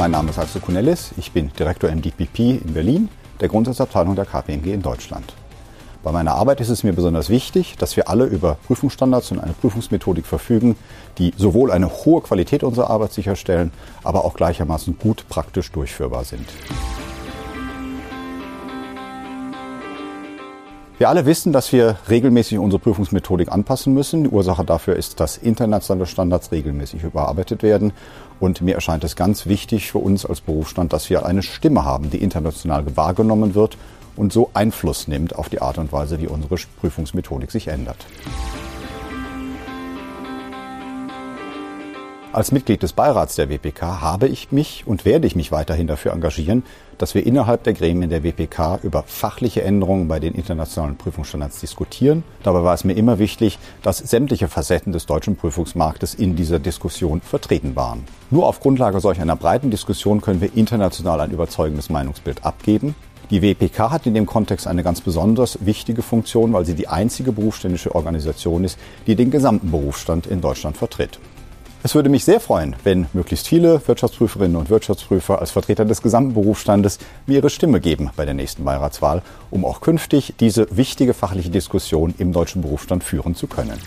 mein Name ist Axel Kunellis, ich bin Direktor im DPP in Berlin, der Grundsatzabteilung der KPMG in Deutschland. Bei meiner Arbeit ist es mir besonders wichtig, dass wir alle über Prüfungsstandards und eine Prüfungsmethodik verfügen, die sowohl eine hohe Qualität unserer Arbeit sicherstellen, aber auch gleichermaßen gut praktisch durchführbar sind. Wir alle wissen, dass wir regelmäßig unsere Prüfungsmethodik anpassen müssen. Die Ursache dafür ist, dass internationale Standards regelmäßig überarbeitet werden. Und mir erscheint es ganz wichtig für uns als Berufsstand, dass wir eine Stimme haben, die international wahrgenommen wird und so Einfluss nimmt auf die Art und Weise, wie unsere Prüfungsmethodik sich ändert. Als Mitglied des Beirats der WPK habe ich mich und werde ich mich weiterhin dafür engagieren, dass wir innerhalb der Gremien der WPK über fachliche Änderungen bei den internationalen Prüfungsstandards diskutieren. Dabei war es mir immer wichtig, dass sämtliche Facetten des deutschen Prüfungsmarktes in dieser Diskussion vertreten waren. Nur auf Grundlage solch einer breiten Diskussion können wir international ein überzeugendes Meinungsbild abgeben. Die WPK hat in dem Kontext eine ganz besonders wichtige Funktion, weil sie die einzige berufsständische Organisation ist, die den gesamten Berufsstand in Deutschland vertritt. Es würde mich sehr freuen, wenn möglichst viele Wirtschaftsprüferinnen und Wirtschaftsprüfer als Vertreter des gesamten Berufsstandes mir ihre Stimme geben bei der nächsten Beiratswahl, um auch künftig diese wichtige fachliche Diskussion im deutschen Berufsstand führen zu können.